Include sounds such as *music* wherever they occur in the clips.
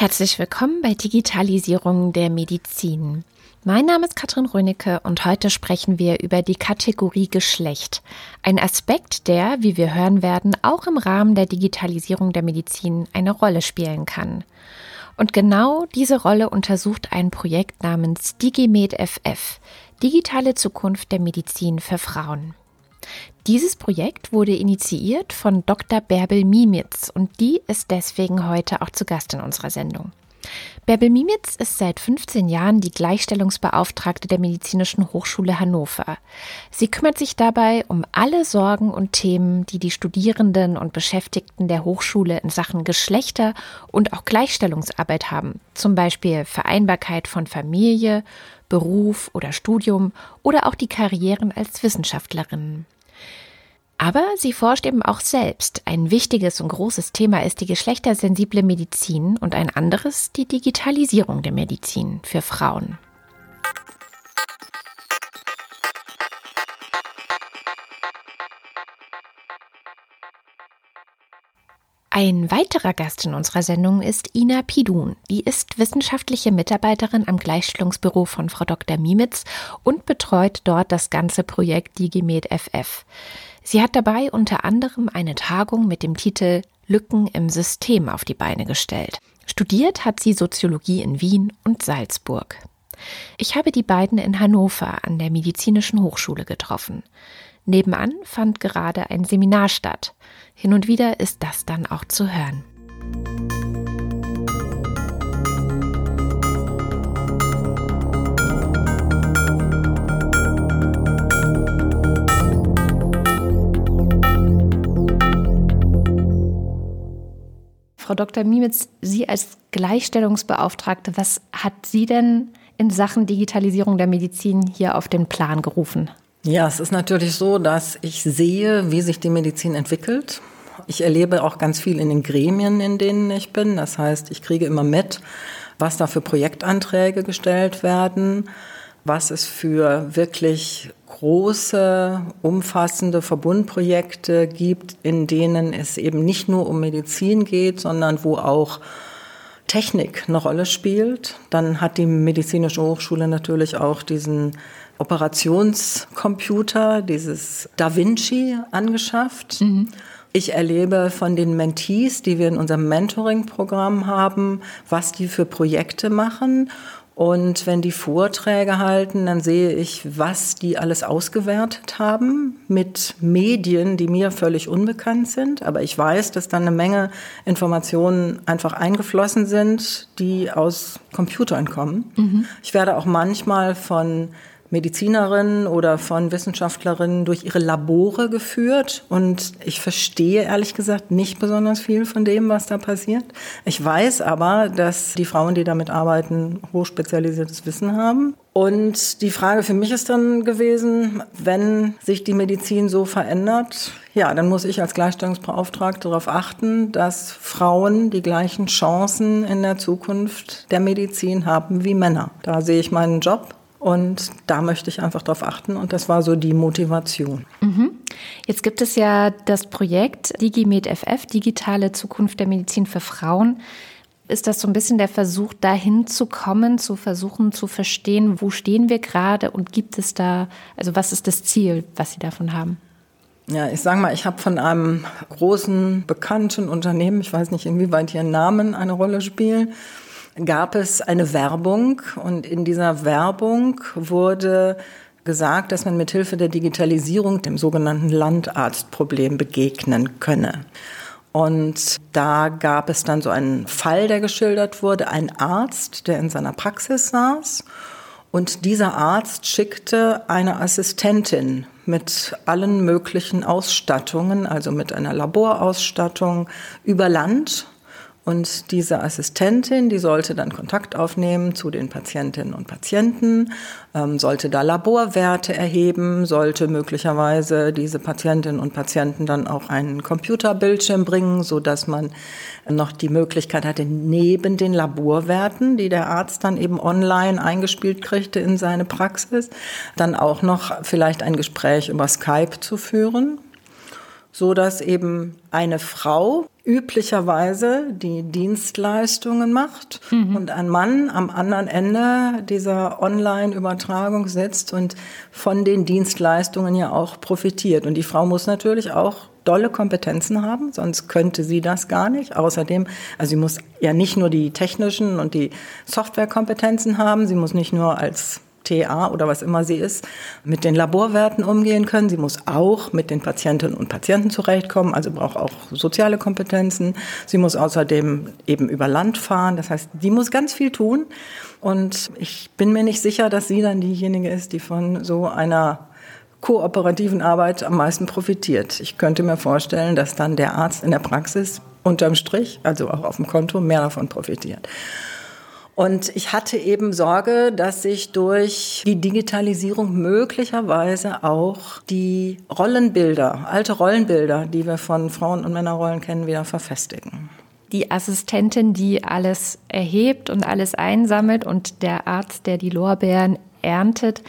Herzlich willkommen bei Digitalisierung der Medizin. Mein Name ist Katrin Rönecke und heute sprechen wir über die Kategorie Geschlecht. Ein Aspekt, der, wie wir hören werden, auch im Rahmen der Digitalisierung der Medizin eine Rolle spielen kann. Und genau diese Rolle untersucht ein Projekt namens DigiMed FF, Digitale Zukunft der Medizin für Frauen. Dieses Projekt wurde initiiert von Dr. Bärbel Mimitz und die ist deswegen heute auch zu Gast in unserer Sendung. Bärbel Mimitz ist seit 15 Jahren die Gleichstellungsbeauftragte der Medizinischen Hochschule Hannover. Sie kümmert sich dabei um alle Sorgen und Themen, die die Studierenden und Beschäftigten der Hochschule in Sachen Geschlechter und auch Gleichstellungsarbeit haben, zum Beispiel Vereinbarkeit von Familie, Beruf oder Studium oder auch die Karrieren als Wissenschaftlerin. Aber sie forscht eben auch selbst. Ein wichtiges und großes Thema ist die geschlechtersensible Medizin und ein anderes die Digitalisierung der Medizin für Frauen. Ein weiterer Gast in unserer Sendung ist Ina Pidun. Die ist wissenschaftliche Mitarbeiterin am Gleichstellungsbüro von Frau Dr. Mimitz und betreut dort das ganze Projekt DigiMed FF. Sie hat dabei unter anderem eine Tagung mit dem Titel Lücken im System auf die Beine gestellt. Studiert hat sie Soziologie in Wien und Salzburg. Ich habe die beiden in Hannover an der Medizinischen Hochschule getroffen. Nebenan fand gerade ein Seminar statt. Hin und wieder ist das dann auch zu hören. Frau Dr. Mimitz, Sie als Gleichstellungsbeauftragte, was hat Sie denn in Sachen Digitalisierung der Medizin hier auf den Plan gerufen? Ja, es ist natürlich so, dass ich sehe, wie sich die Medizin entwickelt. Ich erlebe auch ganz viel in den Gremien, in denen ich bin. Das heißt, ich kriege immer mit, was da für Projektanträge gestellt werden, was es für wirklich große, umfassende Verbundprojekte gibt, in denen es eben nicht nur um Medizin geht, sondern wo auch Technik eine Rolle spielt. Dann hat die Medizinische Hochschule natürlich auch diesen Operationscomputer, dieses Da Vinci angeschafft. Mhm. Ich erlebe von den Mentees, die wir in unserem Mentoring-Programm haben, was die für Projekte machen. Und wenn die Vorträge halten, dann sehe ich, was die alles ausgewertet haben mit Medien, die mir völlig unbekannt sind. Aber ich weiß, dass dann eine Menge Informationen einfach eingeflossen sind, die aus Computern kommen. Mhm. Ich werde auch manchmal von Medizinerinnen oder von Wissenschaftlerinnen durch ihre Labore geführt. Und ich verstehe ehrlich gesagt nicht besonders viel von dem, was da passiert. Ich weiß aber, dass die Frauen, die damit arbeiten, hochspezialisiertes Wissen haben. Und die Frage für mich ist dann gewesen, wenn sich die Medizin so verändert, ja, dann muss ich als Gleichstellungsbeauftragte darauf achten, dass Frauen die gleichen Chancen in der Zukunft der Medizin haben wie Männer. Da sehe ich meinen Job und da möchte ich einfach darauf achten und das war so die Motivation. Mhm. Jetzt gibt es ja das Projekt DigiMed FF, Digitale Zukunft der Medizin für Frauen. Ist das so ein bisschen der Versuch, dahin zu kommen, zu versuchen zu verstehen, wo stehen wir gerade und gibt es da, also was ist das Ziel, was Sie davon haben? Ja, ich sage mal, ich habe von einem großen, bekannten Unternehmen, ich weiß nicht, inwieweit Ihren Namen eine Rolle spielt, gab es eine Werbung und in dieser Werbung wurde gesagt, dass man mithilfe der Digitalisierung dem sogenannten Landarztproblem begegnen könne. Und da gab es dann so einen Fall, der geschildert wurde, ein Arzt, der in seiner Praxis saß und dieser Arzt schickte eine Assistentin mit allen möglichen Ausstattungen, also mit einer Laborausstattung über Land und diese Assistentin, die sollte dann Kontakt aufnehmen zu den Patientinnen und Patienten, ähm, sollte da Laborwerte erheben, sollte möglicherweise diese Patientinnen und Patienten dann auch einen Computerbildschirm bringen, so dass man noch die Möglichkeit hatte, neben den Laborwerten, die der Arzt dann eben online eingespielt kriegte in seine Praxis, dann auch noch vielleicht ein Gespräch über Skype zu führen. So dass eben eine Frau üblicherweise die Dienstleistungen macht mhm. und ein Mann am anderen Ende dieser Online-Übertragung sitzt und von den Dienstleistungen ja auch profitiert. Und die Frau muss natürlich auch dolle Kompetenzen haben, sonst könnte sie das gar nicht. Außerdem, also sie muss ja nicht nur die technischen und die Softwarekompetenzen haben, sie muss nicht nur als TA oder was immer sie ist, mit den Laborwerten umgehen können. Sie muss auch mit den Patientinnen und Patienten zurechtkommen, also braucht auch soziale Kompetenzen. Sie muss außerdem eben über Land fahren. Das heißt, die muss ganz viel tun. Und ich bin mir nicht sicher, dass sie dann diejenige ist, die von so einer kooperativen Arbeit am meisten profitiert. Ich könnte mir vorstellen, dass dann der Arzt in der Praxis unterm Strich, also auch auf dem Konto, mehr davon profitiert. Und ich hatte eben Sorge, dass sich durch die Digitalisierung möglicherweise auch die Rollenbilder, alte Rollenbilder, die wir von Frauen- und Männerrollen kennen, wieder verfestigen die Assistentin, die alles erhebt und alles einsammelt und der Arzt, der die Lorbeeren erntet,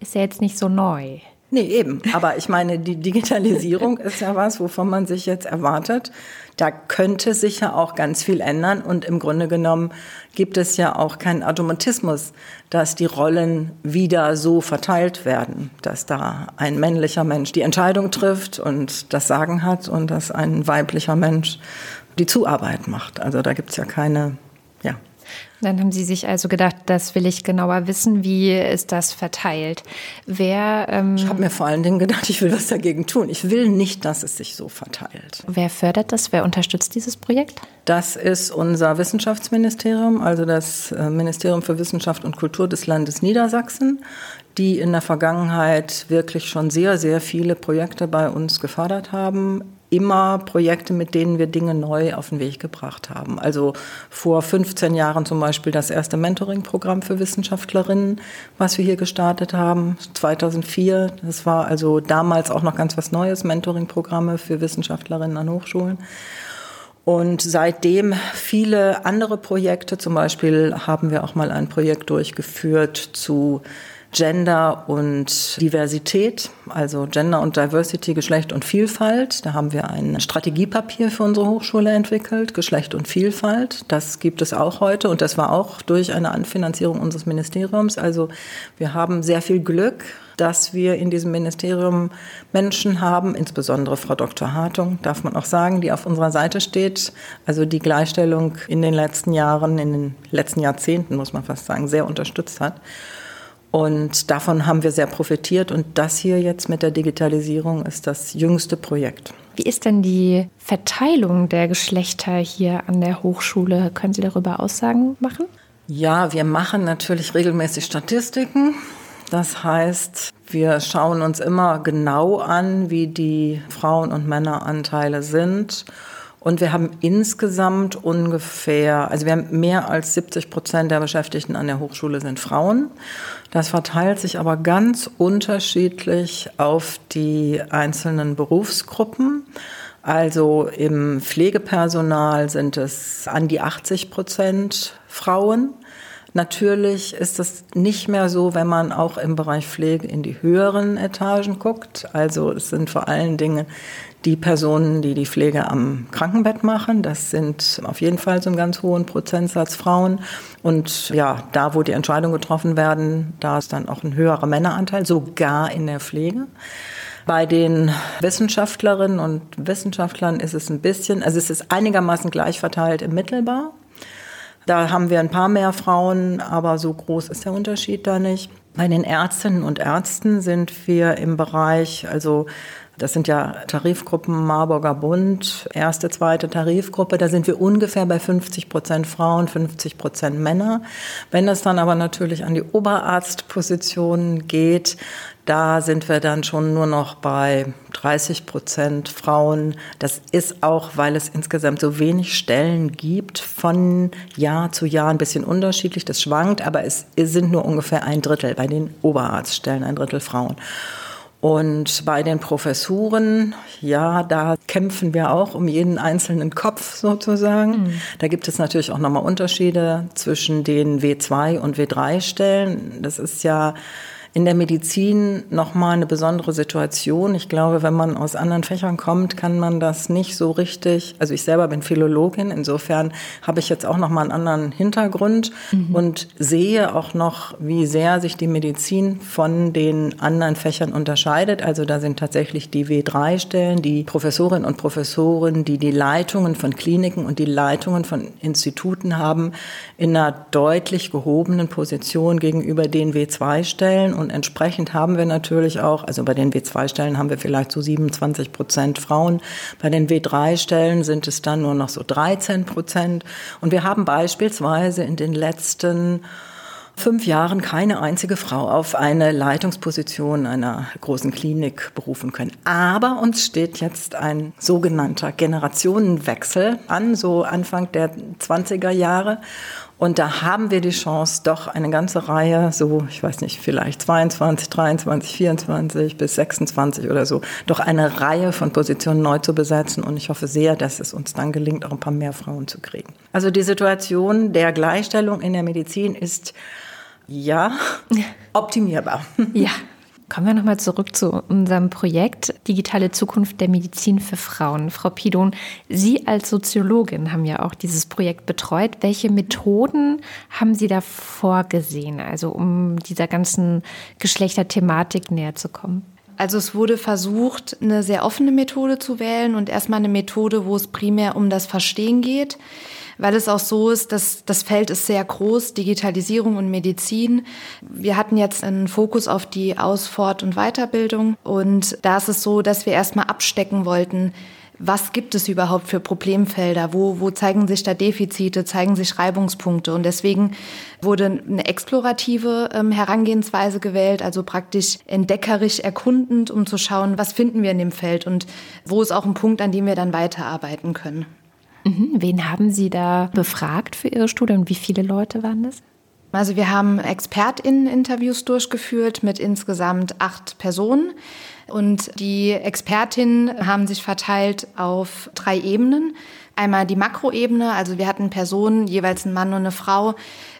ist ja jetzt nicht so neu. Nee, eben. Aber ich meine, die Digitalisierung *laughs* ist ja was, wovon man sich jetzt erwartet. Da könnte sich ja auch ganz viel ändern. Und im Grunde genommen gibt es ja auch keinen Automatismus, dass die Rollen wieder so verteilt werden, dass da ein männlicher Mensch die Entscheidung trifft und das Sagen hat und dass ein weiblicher Mensch die Zuarbeit macht. Also da gibt es ja keine, ja, dann haben Sie sich also gedacht, das will ich genauer wissen. Wie ist das verteilt? Wer? Ähm, ich habe mir vor allen Dingen gedacht, ich will was dagegen tun. Ich will nicht, dass es sich so verteilt. Wer fördert das? Wer unterstützt dieses Projekt? Das ist unser Wissenschaftsministerium, also das äh, Ministerium für Wissenschaft und Kultur des Landes Niedersachsen, die in der Vergangenheit wirklich schon sehr, sehr viele Projekte bei uns gefördert haben immer Projekte, mit denen wir Dinge neu auf den Weg gebracht haben. Also vor 15 Jahren zum Beispiel das erste Mentoring-Programm für Wissenschaftlerinnen, was wir hier gestartet haben. 2004, das war also damals auch noch ganz was Neues, Mentoring-Programme für Wissenschaftlerinnen an Hochschulen. Und seitdem viele andere Projekte, zum Beispiel haben wir auch mal ein Projekt durchgeführt zu Gender und Diversität, also Gender und Diversity, Geschlecht und Vielfalt. Da haben wir ein Strategiepapier für unsere Hochschule entwickelt, Geschlecht und Vielfalt. Das gibt es auch heute und das war auch durch eine Anfinanzierung unseres Ministeriums. Also wir haben sehr viel Glück, dass wir in diesem Ministerium Menschen haben, insbesondere Frau Dr. Hartung, darf man auch sagen, die auf unserer Seite steht. Also die Gleichstellung in den letzten Jahren, in den letzten Jahrzehnten, muss man fast sagen, sehr unterstützt hat. Und davon haben wir sehr profitiert. Und das hier jetzt mit der Digitalisierung ist das jüngste Projekt. Wie ist denn die Verteilung der Geschlechter hier an der Hochschule? Können Sie darüber Aussagen machen? Ja, wir machen natürlich regelmäßig Statistiken. Das heißt, wir schauen uns immer genau an, wie die Frauen- und Männeranteile sind und wir haben insgesamt ungefähr, also wir haben mehr als 70 Prozent der Beschäftigten an der Hochschule sind Frauen. Das verteilt sich aber ganz unterschiedlich auf die einzelnen Berufsgruppen. Also im Pflegepersonal sind es an die 80 Prozent Frauen. Natürlich ist es nicht mehr so, wenn man auch im Bereich Pflege in die höheren Etagen guckt. Also es sind vor allen Dingen die Personen, die die Pflege am Krankenbett machen. Das sind auf jeden Fall so einen ganz hohen Prozentsatz Frauen. Und ja, da, wo die Entscheidungen getroffen werden, da ist dann auch ein höherer Männeranteil, sogar in der Pflege. Bei den Wissenschaftlerinnen und Wissenschaftlern ist es ein bisschen, also es ist einigermaßen gleich verteilt im Mittelbau. Da haben wir ein paar mehr Frauen, aber so groß ist der Unterschied da nicht. Bei den Ärztinnen und Ärzten sind wir im Bereich, also das sind ja Tarifgruppen Marburger Bund, erste, zweite Tarifgruppe. Da sind wir ungefähr bei 50 Prozent Frauen, 50 Prozent Männer. Wenn es dann aber natürlich an die Oberarztpositionen geht, da sind wir dann schon nur noch bei 30 Prozent Frauen. Das ist auch, weil es insgesamt so wenig Stellen gibt, von Jahr zu Jahr ein bisschen unterschiedlich. Das schwankt, aber es sind nur ungefähr ein Drittel bei den Oberarztstellen, ein Drittel Frauen. Und bei den Professuren, ja, da kämpfen wir auch um jeden einzelnen Kopf sozusagen. Mhm. Da gibt es natürlich auch nochmal Unterschiede zwischen den W2 und W3 Stellen. Das ist ja in der Medizin nochmal eine besondere Situation. Ich glaube, wenn man aus anderen Fächern kommt, kann man das nicht so richtig. Also ich selber bin Philologin, insofern habe ich jetzt auch nochmal einen anderen Hintergrund mhm. und sehe auch noch, wie sehr sich die Medizin von den anderen Fächern unterscheidet. Also da sind tatsächlich die W3-Stellen, die Professorinnen und Professoren, die die Leitungen von Kliniken und die Leitungen von Instituten haben, in einer deutlich gehobenen Position gegenüber den W2-Stellen. Und entsprechend haben wir natürlich auch, also bei den W2-Stellen haben wir vielleicht so 27 Prozent Frauen, bei den W3-Stellen sind es dann nur noch so 13 Prozent. Und wir haben beispielsweise in den letzten fünf Jahren keine einzige Frau auf eine Leitungsposition einer großen Klinik berufen können. Aber uns steht jetzt ein sogenannter Generationenwechsel an, so Anfang der 20er Jahre. Und da haben wir die Chance, doch eine ganze Reihe, so, ich weiß nicht, vielleicht 22, 23, 24 bis 26 oder so, doch eine Reihe von Positionen neu zu besetzen. Und ich hoffe sehr, dass es uns dann gelingt, auch ein paar mehr Frauen zu kriegen. Also die Situation der Gleichstellung in der Medizin ist ja *laughs* optimierbar. Ja. Kommen wir nochmal zurück zu unserem Projekt Digitale Zukunft der Medizin für Frauen. Frau Pidon, Sie als Soziologin haben ja auch dieses Projekt betreut. Welche Methoden haben Sie da vorgesehen, also um dieser ganzen Geschlechterthematik näher zu kommen? Also es wurde versucht, eine sehr offene Methode zu wählen und erstmal eine Methode, wo es primär um das Verstehen geht weil es auch so ist, dass das Feld ist sehr groß, Digitalisierung und Medizin. Wir hatten jetzt einen Fokus auf die Aus-, Fort- und Weiterbildung und da ist es so, dass wir erstmal abstecken wollten, was gibt es überhaupt für Problemfelder? Wo, wo zeigen sich da Defizite, zeigen sich Reibungspunkte? Und deswegen wurde eine explorative ähm, Herangehensweise gewählt, also praktisch entdeckerisch erkundend, um zu schauen, was finden wir in dem Feld und wo ist auch ein Punkt, an dem wir dann weiterarbeiten können. Mhm. Wen haben Sie da befragt für Ihre Studie und wie viele Leute waren das? Also wir haben ExpertInnen-Interviews durchgeführt mit insgesamt acht Personen. Und die Expertinnen haben sich verteilt auf drei Ebenen. Einmal die Makroebene, also wir hatten Personen, jeweils ein Mann und eine Frau,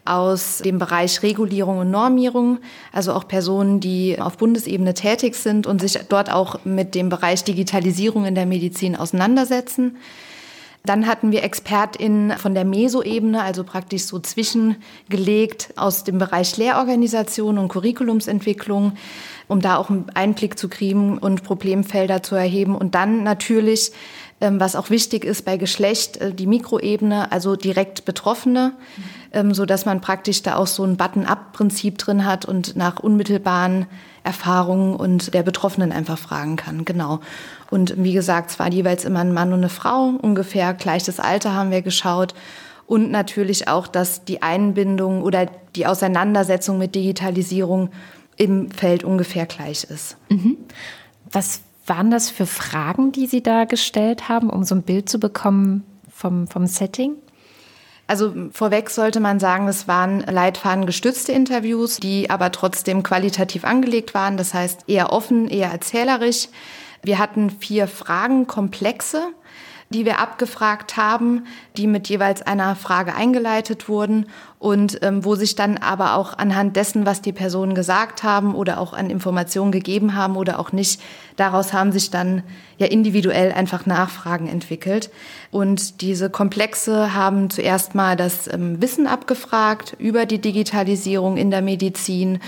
aus dem Bereich Regulierung und Normierung, also auch Personen, die auf Bundesebene tätig sind und sich dort auch mit dem Bereich Digitalisierung in der Medizin auseinandersetzen. Dann hatten wir ExpertInnen von der Meso-Ebene, also praktisch so zwischengelegt aus dem Bereich Lehrorganisation und Curriculumsentwicklung, um da auch einen Einblick zu kriegen und Problemfelder zu erheben. Und dann natürlich, was auch wichtig ist bei Geschlecht, äh, die Mikroebene, also direkt Betroffene, mhm. so dass man praktisch da auch so ein Button-up-Prinzip drin hat und nach unmittelbaren Erfahrungen und der Betroffenen einfach fragen kann. Genau. Und wie gesagt, es war jeweils immer ein Mann und eine Frau, ungefähr gleiches Alter haben wir geschaut. Und natürlich auch, dass die Einbindung oder die Auseinandersetzung mit Digitalisierung im Feld ungefähr gleich ist. Mhm. Was waren das für Fragen, die Sie da gestellt haben, um so ein Bild zu bekommen vom, vom Setting? Also vorweg sollte man sagen, es waren leitfadengestützte Interviews, die aber trotzdem qualitativ angelegt waren. Das heißt eher offen, eher erzählerisch. Wir hatten vier Fragenkomplexe, die wir abgefragt haben, die mit jeweils einer Frage eingeleitet wurden und ähm, wo sich dann aber auch anhand dessen, was die Personen gesagt haben oder auch an Informationen gegeben haben oder auch nicht, daraus haben sich dann ja individuell einfach Nachfragen entwickelt. Und diese Komplexe haben zuerst mal das ähm, Wissen abgefragt über die Digitalisierung in der Medizin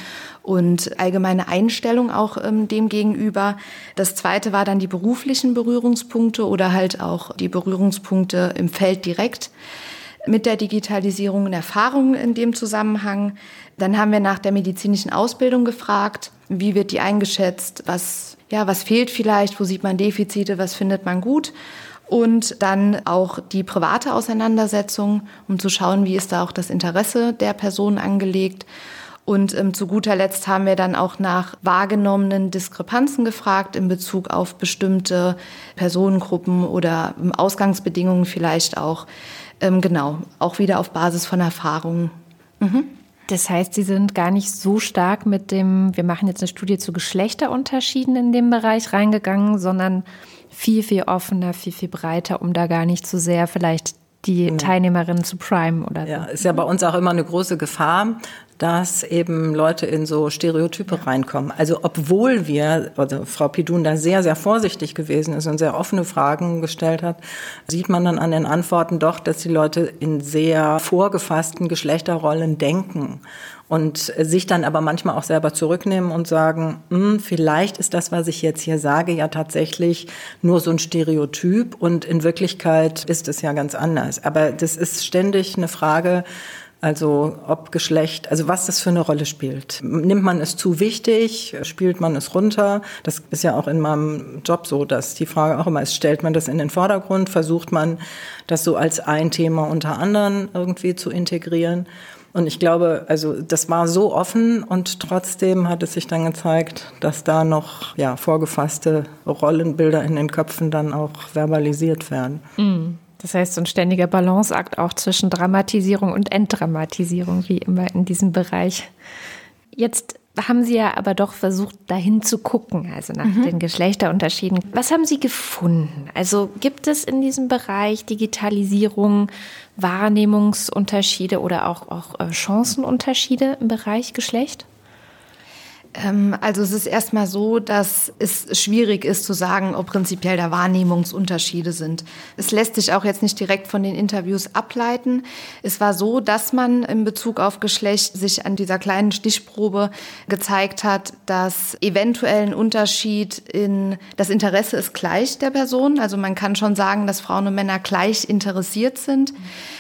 und allgemeine Einstellung auch ähm, dem gegenüber. Das zweite war dann die beruflichen Berührungspunkte oder halt auch die Berührungspunkte im Feld direkt mit der Digitalisierung und Erfahrungen in dem Zusammenhang. Dann haben wir nach der medizinischen Ausbildung gefragt, wie wird die eingeschätzt, was, ja, was fehlt vielleicht, wo sieht man Defizite, was findet man gut. Und dann auch die private Auseinandersetzung, um zu schauen, wie ist da auch das Interesse der Person angelegt. Und ähm, zu guter Letzt haben wir dann auch nach wahrgenommenen Diskrepanzen gefragt in Bezug auf bestimmte Personengruppen oder ähm, Ausgangsbedingungen vielleicht auch. Ähm, genau, auch wieder auf Basis von Erfahrungen. Mhm. Das heißt, Sie sind gar nicht so stark mit dem, wir machen jetzt eine Studie zu Geschlechterunterschieden in dem Bereich reingegangen, sondern viel, viel offener, viel, viel breiter, um da gar nicht zu sehr vielleicht die Teilnehmerinnen zu prime oder so. Ja, ist ja bei uns auch immer eine große Gefahr, dass eben Leute in so Stereotype reinkommen. Also obwohl wir, also Frau Pidun da sehr, sehr vorsichtig gewesen ist und sehr offene Fragen gestellt hat, sieht man dann an den Antworten doch, dass die Leute in sehr vorgefassten Geschlechterrollen denken und sich dann aber manchmal auch selber zurücknehmen und sagen, hm, vielleicht ist das, was ich jetzt hier sage, ja tatsächlich nur so ein Stereotyp und in Wirklichkeit ist es ja ganz anders. Aber das ist ständig eine Frage, also ob Geschlecht, also was das für eine Rolle spielt. Nimmt man es zu wichtig, spielt man es runter? Das ist ja auch in meinem Job so, dass die Frage auch immer ist, stellt man das in den Vordergrund, versucht man das so als ein Thema unter anderen irgendwie zu integrieren? Und ich glaube, also das war so offen und trotzdem hat es sich dann gezeigt, dass da noch ja, vorgefasste Rollenbilder in den Köpfen dann auch verbalisiert werden. Mhm. Das heißt, so ein ständiger Balanceakt auch zwischen Dramatisierung und Entdramatisierung, wie immer in diesem Bereich. Jetzt haben Sie ja aber doch versucht, dahin zu gucken, also nach mhm. den Geschlechterunterschieden. Was haben Sie gefunden? Also gibt es in diesem Bereich Digitalisierung Wahrnehmungsunterschiede oder auch, auch äh, Chancenunterschiede im Bereich Geschlecht? Ähm, also es ist erstmal so, dass es schwierig ist zu sagen, ob prinzipiell da Wahrnehmungsunterschiede sind. Es lässt sich auch jetzt nicht direkt von den Interviews ableiten. Es war so, dass man in Bezug auf Geschlecht sich an dieser kleinen Stichprobe gezeigt hat, dass eventuell ein Unterschied in das Interesse ist gleich der Person. Also man kann schon sagen, dass Frauen und Männer gleich interessiert sind,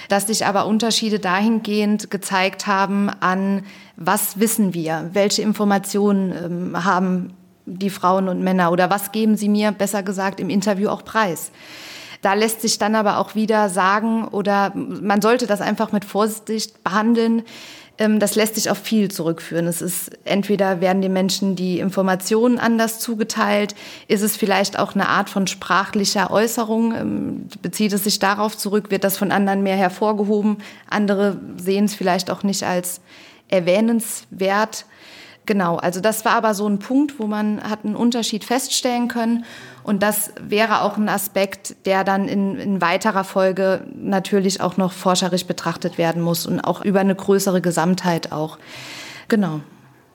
dass sich aber Unterschiede dahingehend gezeigt haben an was wissen wir, welche Informationen ähm, haben die Frauen und Männer oder was geben sie mir, besser gesagt, im Interview auch preis. Da lässt sich dann aber auch wieder sagen oder man sollte das einfach mit Vorsicht behandeln. Ähm, das lässt sich auf viel zurückführen. Es ist entweder werden den Menschen die Informationen anders zugeteilt, ist es vielleicht auch eine Art von sprachlicher Äußerung, ähm, bezieht es sich darauf zurück, wird das von anderen mehr hervorgehoben. Andere sehen es vielleicht auch nicht als erwähnenswert. Genau, also das war aber so ein Punkt, wo man hat einen Unterschied feststellen können. Und das wäre auch ein Aspekt, der dann in, in weiterer Folge natürlich auch noch forscherisch betrachtet werden muss und auch über eine größere Gesamtheit auch. Genau.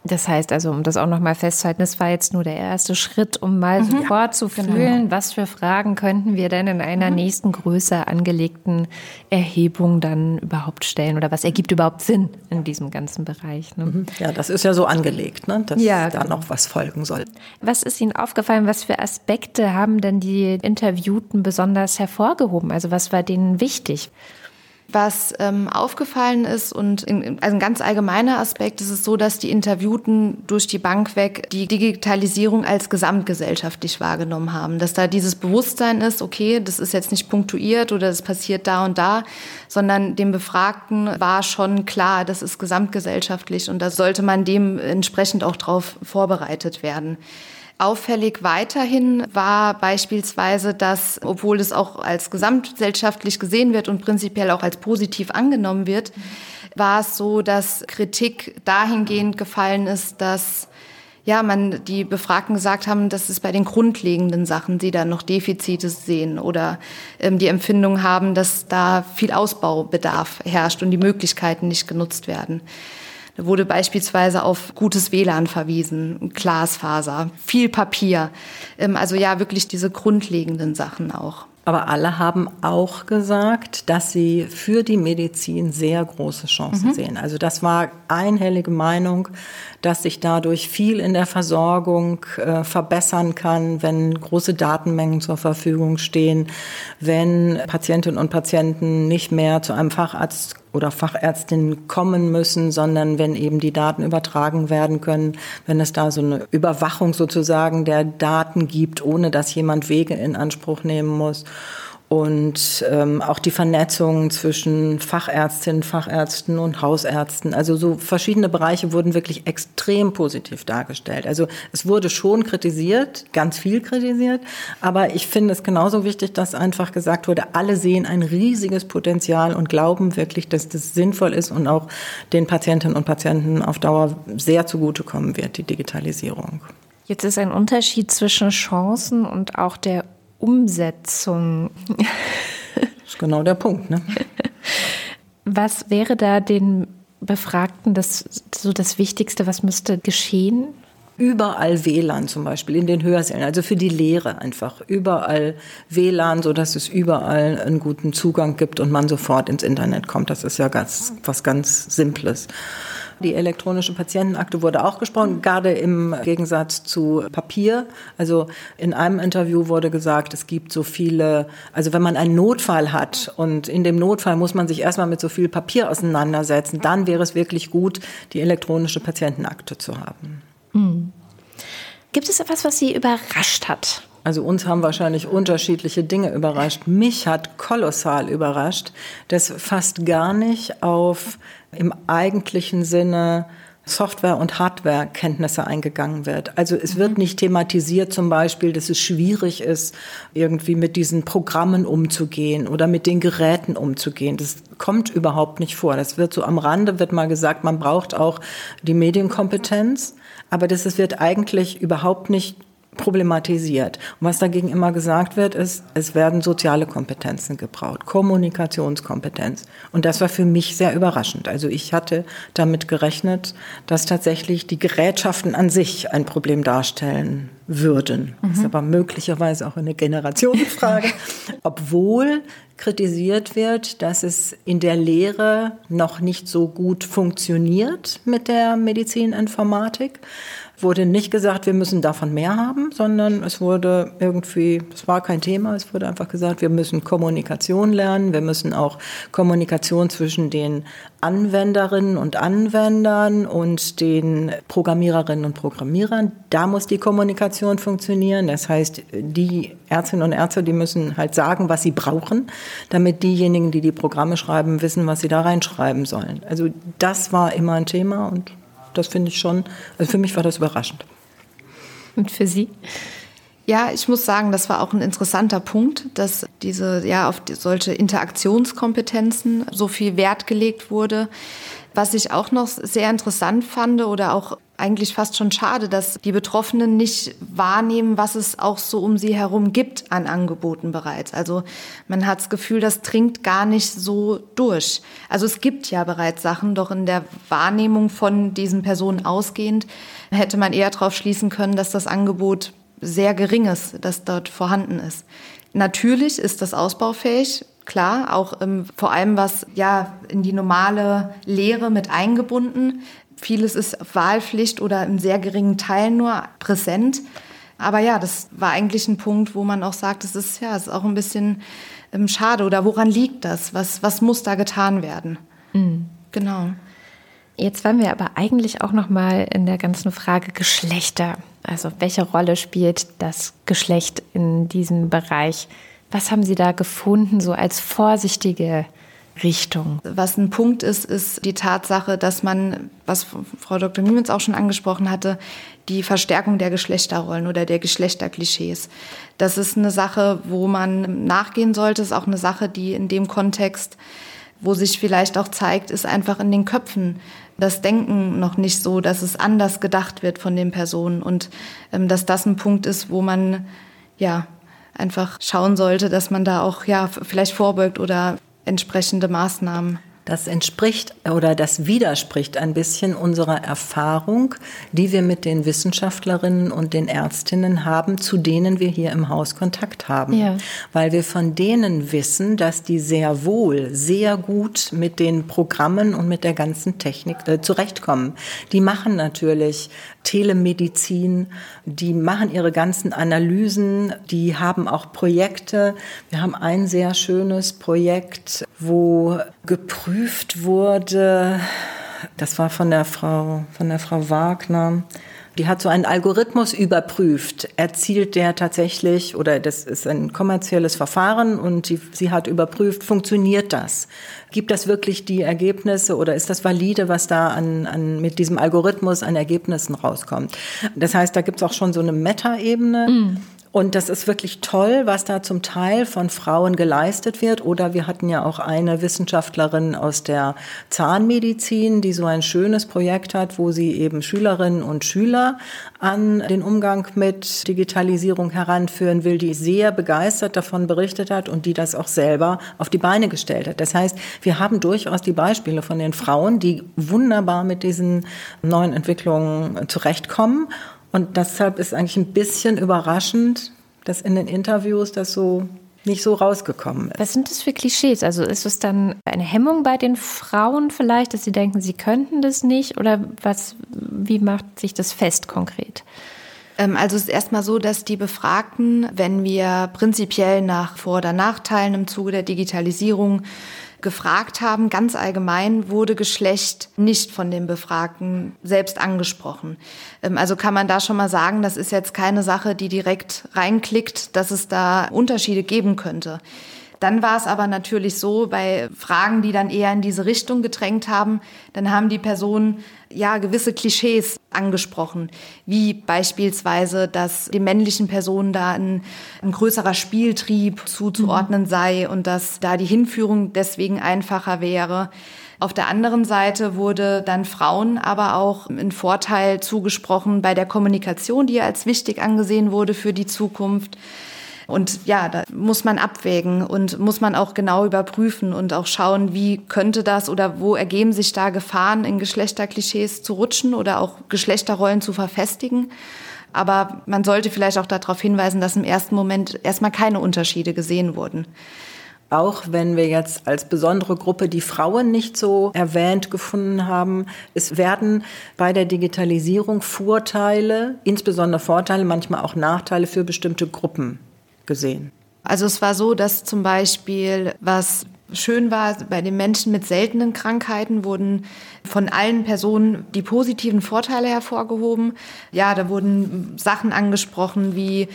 Das heißt also, um das auch nochmal festzuhalten, das war jetzt nur der erste Schritt, um mal mhm, sofort zu genau. fühlen, was für Fragen könnten wir denn in einer mhm. nächsten größer angelegten Erhebung dann überhaupt stellen oder was ergibt überhaupt Sinn in diesem ganzen Bereich. Ne? Mhm. Ja, das ist ja so angelegt, ne? dass ja, da genau. noch was folgen soll. Was ist Ihnen aufgefallen, was für Aspekte haben denn die Interviewten besonders hervorgehoben? Also was war denen wichtig? Was ähm, aufgefallen ist und in, also ein ganz allgemeiner Aspekt ist es so, dass die Interviewten durch die Bank weg die Digitalisierung als gesamtgesellschaftlich wahrgenommen haben. Dass da dieses Bewusstsein ist, okay, das ist jetzt nicht punktuiert oder das passiert da und da, sondern dem Befragten war schon klar, das ist gesamtgesellschaftlich und da sollte man dementsprechend auch darauf vorbereitet werden. Auffällig weiterhin war beispielsweise, dass, obwohl es auch als gesamtgesellschaftlich gesehen wird und prinzipiell auch als positiv angenommen wird, war es so, dass Kritik dahingehend gefallen ist, dass ja, man die Befragten gesagt haben, dass es bei den grundlegenden Sachen sie da noch Defizite sehen oder ähm, die Empfindung haben, dass da viel Ausbaubedarf herrscht und die Möglichkeiten nicht genutzt werden. Da wurde beispielsweise auf gutes WLAN verwiesen, Glasfaser, viel Papier. Ähm, also ja, wirklich diese grundlegenden Sachen auch. Aber alle haben auch gesagt, dass sie für die Medizin sehr große Chancen mhm. sehen. Also das war einhellige Meinung, dass sich dadurch viel in der Versorgung äh, verbessern kann, wenn große Datenmengen zur Verfügung stehen, wenn Patientinnen und Patienten nicht mehr zu einem Facharzt oder Fachärztin kommen müssen, sondern wenn eben die Daten übertragen werden können, wenn es da so eine Überwachung sozusagen der Daten gibt, ohne dass jemand Wege in Anspruch nehmen muss und ähm, auch die Vernetzung zwischen Fachärztinnen, Fachärzten und Hausärzten. Also so verschiedene Bereiche wurden wirklich extrem positiv dargestellt. Also es wurde schon kritisiert, ganz viel kritisiert, aber ich finde es genauso wichtig, dass einfach gesagt wurde, alle sehen ein riesiges Potenzial und glauben wirklich, dass das sinnvoll ist und auch den Patientinnen und Patienten auf Dauer sehr zugutekommen wird, die Digitalisierung. Jetzt ist ein Unterschied zwischen Chancen und auch der Umsetzung. Das ist genau der Punkt. Ne? *laughs* Was wäre da den Befragten das so das Wichtigste, was müsste geschehen? überall WLAN zum Beispiel in den Hörsälen, also für die Lehre einfach überall WLAN, so dass es überall einen guten Zugang gibt und man sofort ins Internet kommt. Das ist ja ganz, was ganz Simples. Die elektronische Patientenakte wurde auch gesprochen, gerade im Gegensatz zu Papier. Also in einem Interview wurde gesagt, es gibt so viele, also wenn man einen Notfall hat und in dem Notfall muss man sich erstmal mit so viel Papier auseinandersetzen, dann wäre es wirklich gut, die elektronische Patientenakte zu haben. Hm. Gibt es etwas, was Sie überrascht hat? Also uns haben wahrscheinlich unterschiedliche Dinge überrascht. Mich hat kolossal überrascht, dass fast gar nicht auf im eigentlichen Sinne Software- und Hardware-Kenntnisse eingegangen wird. Also es wird mhm. nicht thematisiert zum Beispiel, dass es schwierig ist, irgendwie mit diesen Programmen umzugehen oder mit den Geräten umzugehen. Das kommt überhaupt nicht vor. Das wird so am Rande, wird mal gesagt, man braucht auch die Medienkompetenz. Aber das wird eigentlich überhaupt nicht problematisiert. Und was dagegen immer gesagt wird, ist, es werden soziale Kompetenzen gebraucht, Kommunikationskompetenz. Und das war für mich sehr überraschend. Also ich hatte damit gerechnet, dass tatsächlich die Gerätschaften an sich ein Problem darstellen würden. Mhm. Das ist aber möglicherweise auch eine Generationsfrage. *laughs* Obwohl kritisiert wird, dass es in der Lehre noch nicht so gut funktioniert mit der Medizininformatik wurde nicht gesagt, wir müssen davon mehr haben, sondern es wurde irgendwie, es war kein Thema, es wurde einfach gesagt, wir müssen Kommunikation lernen, wir müssen auch Kommunikation zwischen den Anwenderinnen und Anwendern und den Programmiererinnen und Programmierern, da muss die Kommunikation funktionieren. Das heißt, die Ärztinnen und Ärzte, die müssen halt sagen, was sie brauchen, damit diejenigen, die die Programme schreiben, wissen, was sie da reinschreiben sollen. Also das war immer ein Thema und das finde ich schon, also für mich war das überraschend. Und für Sie? Ja, ich muss sagen, das war auch ein interessanter Punkt, dass diese, ja, auf solche Interaktionskompetenzen so viel Wert gelegt wurde. Was ich auch noch sehr interessant fand oder auch eigentlich fast schon schade, dass die Betroffenen nicht wahrnehmen, was es auch so um sie herum gibt an Angeboten bereits. Also man hat das Gefühl, das dringt gar nicht so durch. Also es gibt ja bereits Sachen, doch in der Wahrnehmung von diesen Personen ausgehend hätte man eher darauf schließen können, dass das Angebot sehr gering ist, das dort vorhanden ist. Natürlich ist das ausbaufähig, klar, auch ähm, vor allem was ja in die normale Lehre mit eingebunden. Vieles ist Wahlpflicht oder in sehr geringen Teilen nur präsent. Aber ja, das war eigentlich ein Punkt, wo man auch sagt, es ist ja, es ist auch ein bisschen ähm, schade. Oder woran liegt das? Was, was muss da getan werden? Mhm. Genau. Jetzt waren wir aber eigentlich auch noch mal in der ganzen Frage Geschlechter. Also welche Rolle spielt das Geschlecht in diesem Bereich? Was haben Sie da gefunden, so als vorsichtige Richtung? Was ein Punkt ist, ist die Tatsache, dass man, was Frau Dr. Niemitz auch schon angesprochen hatte, die Verstärkung der Geschlechterrollen oder der Geschlechterklischees. Das ist eine Sache, wo man nachgehen sollte. Ist auch eine Sache, die in dem Kontext, wo sich vielleicht auch zeigt, ist einfach in den Köpfen das Denken noch nicht so, dass es anders gedacht wird von den Personen und ähm, dass das ein Punkt ist, wo man ja einfach schauen sollte, dass man da auch ja vielleicht vorbeugt oder entsprechende Maßnahmen das entspricht oder das widerspricht ein bisschen unserer Erfahrung, die wir mit den Wissenschaftlerinnen und den Ärztinnen haben, zu denen wir hier im Haus Kontakt haben. Ja. Weil wir von denen wissen, dass die sehr wohl, sehr gut mit den Programmen und mit der ganzen Technik äh, zurechtkommen. Die machen natürlich Telemedizin, die machen ihre ganzen Analysen, die haben auch Projekte. Wir haben ein sehr schönes Projekt, wo geprüft wurde, das war von der Frau, von der Frau Wagner, die hat so einen Algorithmus überprüft. Erzielt der tatsächlich, oder das ist ein kommerzielles Verfahren und die, sie hat überprüft, funktioniert das? Gibt das wirklich die Ergebnisse oder ist das valide, was da an, an, mit diesem Algorithmus an Ergebnissen rauskommt? Das heißt, da gibt es auch schon so eine Meta-Ebene. Mm. Und das ist wirklich toll, was da zum Teil von Frauen geleistet wird. Oder wir hatten ja auch eine Wissenschaftlerin aus der Zahnmedizin, die so ein schönes Projekt hat, wo sie eben Schülerinnen und Schüler an den Umgang mit Digitalisierung heranführen will, die sehr begeistert davon berichtet hat und die das auch selber auf die Beine gestellt hat. Das heißt, wir haben durchaus die Beispiele von den Frauen, die wunderbar mit diesen neuen Entwicklungen zurechtkommen und deshalb ist eigentlich ein bisschen überraschend, dass in den Interviews das so nicht so rausgekommen ist. Was sind das für Klischees? Also ist es dann eine Hemmung bei den Frauen vielleicht, dass sie denken, sie könnten das nicht? Oder was, wie macht sich das fest konkret? Ähm, also es ist erstmal so, dass die Befragten, wenn wir prinzipiell nach Vor- oder Nachteilen im Zuge der Digitalisierung gefragt haben, ganz allgemein wurde Geschlecht nicht von den Befragten selbst angesprochen. Ähm, also kann man da schon mal sagen, das ist jetzt keine Sache, die direkt reinklickt, dass es da Unterschiede geben könnte. Dann war es aber natürlich so, bei Fragen, die dann eher in diese Richtung gedrängt haben, dann haben die Personen ja gewisse Klischees angesprochen, wie beispielsweise, dass den männlichen Personen da ein, ein größerer Spieltrieb zuzuordnen mhm. sei und dass da die Hinführung deswegen einfacher wäre. Auf der anderen Seite wurde dann Frauen aber auch ein Vorteil zugesprochen bei der Kommunikation, die als wichtig angesehen wurde für die Zukunft. Und ja, da muss man abwägen und muss man auch genau überprüfen und auch schauen, wie könnte das oder wo ergeben sich da Gefahren, in Geschlechterklischees zu rutschen oder auch Geschlechterrollen zu verfestigen. Aber man sollte vielleicht auch darauf hinweisen, dass im ersten Moment erstmal keine Unterschiede gesehen wurden. Auch wenn wir jetzt als besondere Gruppe die Frauen nicht so erwähnt gefunden haben, es werden bei der Digitalisierung Vorteile, insbesondere Vorteile, manchmal auch Nachteile für bestimmte Gruppen gesehen? Also es war so, dass zum Beispiel, was schön war, bei den Menschen mit seltenen Krankheiten wurden von allen Personen die positiven Vorteile hervorgehoben. Ja, da wurden Sachen angesprochen wie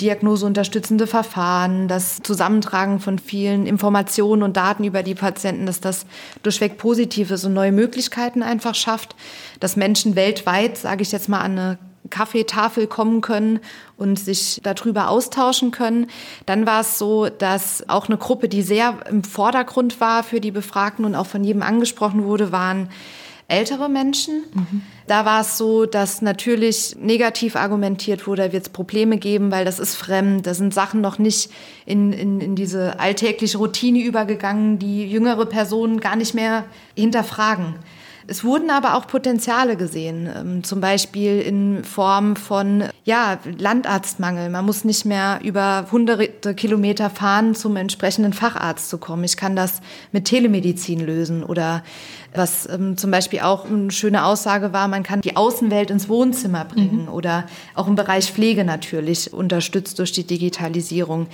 diagnoseunterstützende Verfahren, das Zusammentragen von vielen Informationen und Daten über die Patienten, dass das durchweg positiv ist und neue Möglichkeiten einfach schafft, dass Menschen weltweit, sage ich jetzt mal, an eine Kaffeetafel kommen können und sich darüber austauschen können. Dann war es so, dass auch eine Gruppe, die sehr im Vordergrund war für die Befragten und auch von jedem angesprochen wurde, waren ältere Menschen. Mhm. Da war es so, dass natürlich negativ argumentiert wurde, da wird es Probleme geben, weil das ist fremd, da sind Sachen noch nicht in, in, in diese alltägliche Routine übergegangen, die jüngere Personen gar nicht mehr hinterfragen. Es wurden aber auch Potenziale gesehen, ähm, zum Beispiel in Form von ja, Landarztmangel. Man muss nicht mehr über hunderte Kilometer fahren, zum entsprechenden Facharzt zu kommen. Ich kann das mit Telemedizin lösen oder was ähm, zum Beispiel auch eine schöne Aussage war, man kann die Außenwelt ins Wohnzimmer bringen mhm. oder auch im Bereich Pflege natürlich unterstützt durch die Digitalisierung.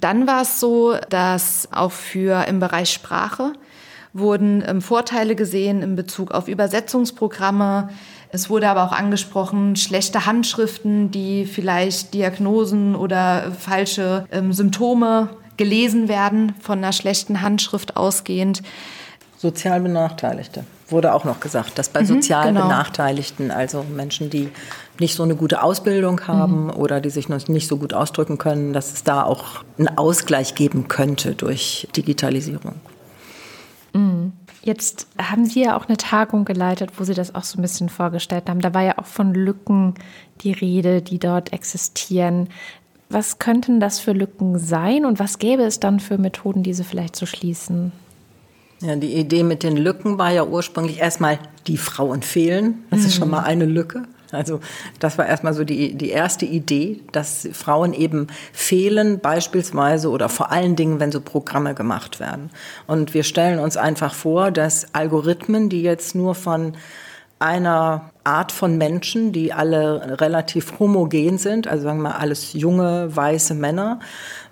Dann war es so, dass auch für im Bereich Sprache wurden ähm, Vorteile gesehen in Bezug auf Übersetzungsprogramme. Es wurde aber auch angesprochen, schlechte Handschriften, die vielleicht Diagnosen oder falsche ähm, Symptome gelesen werden, von einer schlechten Handschrift ausgehend. Sozial Benachteiligte wurde auch noch gesagt, dass bei mhm, sozial genau. Benachteiligten, also Menschen, die nicht so eine gute Ausbildung haben mhm. oder die sich noch nicht so gut ausdrücken können, dass es da auch einen Ausgleich geben könnte durch Digitalisierung. Mhm. Jetzt haben Sie ja auch eine Tagung geleitet, wo Sie das auch so ein bisschen vorgestellt haben. Da war ja auch von Lücken die Rede, die dort existieren. Was könnten das für Lücken sein und was gäbe es dann für Methoden, diese vielleicht zu schließen? Ja, die Idee mit den Lücken war ja ursprünglich erstmal, die Frauen fehlen. Das mhm. ist schon mhm. mal eine Lücke. Also das war erstmal so die, die erste Idee, dass Frauen eben fehlen, beispielsweise oder vor allen Dingen, wenn so Programme gemacht werden. Und wir stellen uns einfach vor, dass Algorithmen, die jetzt nur von einer Art von Menschen, die alle relativ homogen sind, also sagen wir mal alles junge, weiße Männer.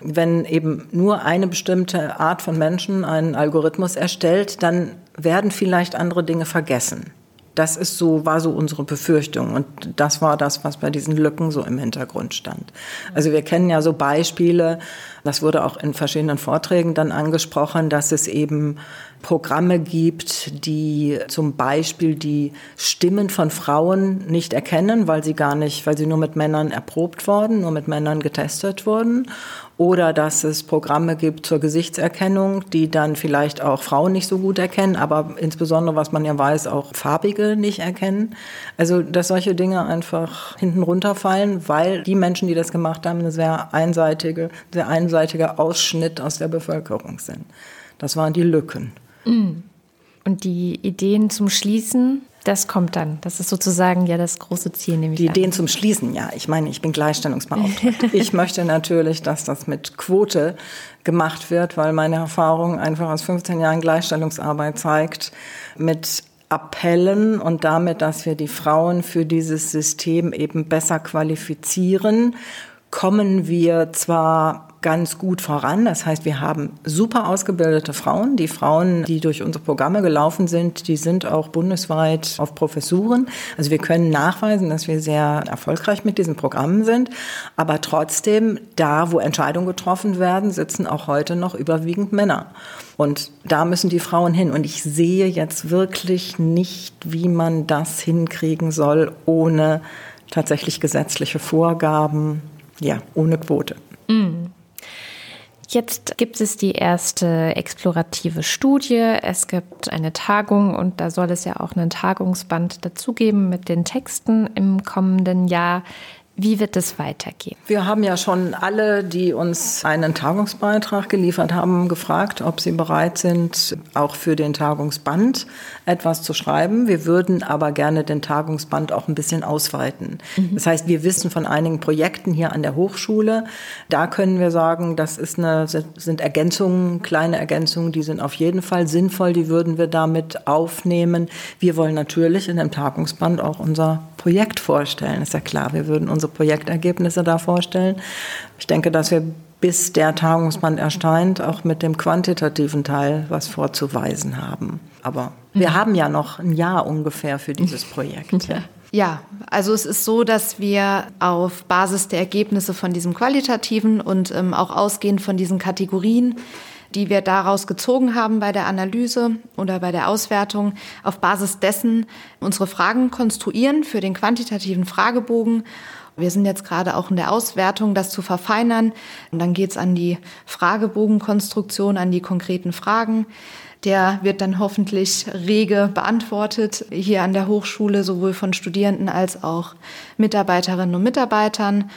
Wenn eben nur eine bestimmte Art von Menschen einen Algorithmus erstellt, dann werden vielleicht andere Dinge vergessen. Das ist so, war so unsere Befürchtung. Und das war das, was bei diesen Lücken so im Hintergrund stand. Also wir kennen ja so Beispiele, das wurde auch in verschiedenen Vorträgen dann angesprochen, dass es eben Programme gibt, die zum Beispiel die Stimmen von Frauen nicht erkennen, weil sie gar nicht, weil sie nur mit Männern erprobt wurden, nur mit Männern getestet wurden oder dass es Programme gibt zur Gesichtserkennung, die dann vielleicht auch Frauen nicht so gut erkennen, aber insbesondere, was man ja weiß, auch Farbige nicht erkennen. Also, dass solche Dinge einfach hinten runterfallen, weil die Menschen, die das gemacht haben, eine sehr einseitige, sehr einseitiger Ausschnitt aus der Bevölkerung sind. Das waren die Lücken. Und die Ideen zum Schließen das kommt dann. Das ist sozusagen ja das große Ziel, nämlich. Die Ideen zum Schließen, ja. Ich meine, ich bin Gleichstellungsbeauftragte. *laughs* ich möchte natürlich, dass das mit Quote gemacht wird, weil meine Erfahrung einfach aus 15 Jahren Gleichstellungsarbeit zeigt, mit Appellen und damit, dass wir die Frauen für dieses System eben besser qualifizieren, kommen wir zwar ganz gut voran. Das heißt, wir haben super ausgebildete Frauen. Die Frauen, die durch unsere Programme gelaufen sind, die sind auch bundesweit auf Professuren. Also wir können nachweisen, dass wir sehr erfolgreich mit diesen Programmen sind. Aber trotzdem, da, wo Entscheidungen getroffen werden, sitzen auch heute noch überwiegend Männer. Und da müssen die Frauen hin. Und ich sehe jetzt wirklich nicht, wie man das hinkriegen soll, ohne tatsächlich gesetzliche Vorgaben, ja, ohne Quote. Mm. Jetzt gibt es die erste explorative Studie. Es gibt eine Tagung und da soll es ja auch einen Tagungsband dazugeben mit den Texten im kommenden Jahr. Wie wird es weitergehen? Wir haben ja schon alle, die uns einen Tagungsbeitrag geliefert haben, gefragt, ob sie bereit sind, auch für den Tagungsband etwas zu schreiben. Wir würden aber gerne den Tagungsband auch ein bisschen ausweiten. Mhm. Das heißt, wir wissen von einigen Projekten hier an der Hochschule. Da können wir sagen, das ist eine, sind Ergänzungen, kleine Ergänzungen, die sind auf jeden Fall sinnvoll. Die würden wir damit aufnehmen. Wir wollen natürlich in dem Tagungsband auch unser Projekt vorstellen. Ist ja klar, wir würden unsere Projektergebnisse da vorstellen. Ich denke, dass wir bis der Tagungsband erscheint, auch mit dem quantitativen Teil was vorzuweisen haben. Aber mhm. wir haben ja noch ein Jahr ungefähr für dieses *laughs* Projekt. Ja. Ja, also es ist so, dass wir auf Basis der Ergebnisse von diesem qualitativen und ähm, auch ausgehend von diesen Kategorien die wir daraus gezogen haben bei der Analyse oder bei der Auswertung, auf Basis dessen unsere Fragen konstruieren für den quantitativen Fragebogen. Wir sind jetzt gerade auch in der Auswertung, das zu verfeinern. Und dann geht es an die Fragebogenkonstruktion, an die konkreten Fragen. Der wird dann hoffentlich rege beantwortet hier an der Hochschule, sowohl von Studierenden als auch Mitarbeiterinnen und Mitarbeitern.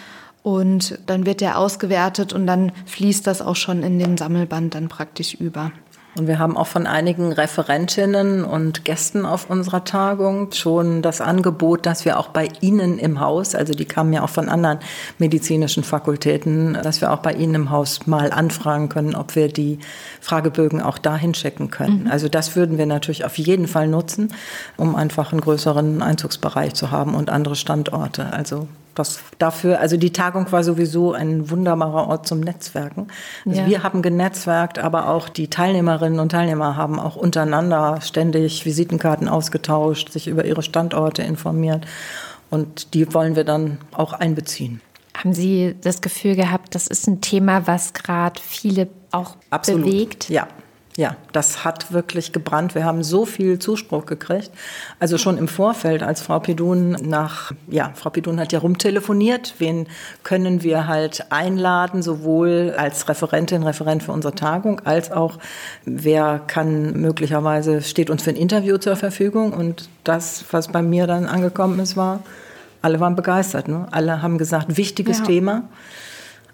Und dann wird der ausgewertet und dann fließt das auch schon in den Sammelband dann praktisch über. Und wir haben auch von einigen Referentinnen und Gästen auf unserer Tagung schon das Angebot, dass wir auch bei Ihnen im Haus, also die kamen ja auch von anderen medizinischen Fakultäten, dass wir auch bei Ihnen im Haus mal anfragen können, ob wir die Fragebögen auch dahin schicken können. Mhm. Also das würden wir natürlich auf jeden Fall nutzen, um einfach einen größeren Einzugsbereich zu haben und andere Standorte. Also das dafür, also die Tagung war sowieso ein wunderbarer Ort zum Netzwerken. Also ja. wir haben genetzwerkt, aber auch die Teilnehmerinnen und Teilnehmer haben auch untereinander ständig Visitenkarten ausgetauscht, sich über ihre Standorte informiert. Und die wollen wir dann auch einbeziehen. Haben Sie das Gefühl gehabt, das ist ein Thema, was gerade viele auch Absolut. bewegt? Ja, ja, das hat wirklich gebrannt. Wir haben so viel Zuspruch gekriegt. Also schon im Vorfeld, als Frau Pidun nach, ja, Frau Pidun hat ja rumtelefoniert. Wen können wir halt einladen, sowohl als Referentin, Referent für unsere Tagung, als auch wer kann möglicherweise, steht uns für ein Interview zur Verfügung. Und das, was bei mir dann angekommen ist, war, alle waren begeistert. Ne? Alle haben gesagt, wichtiges ja. Thema.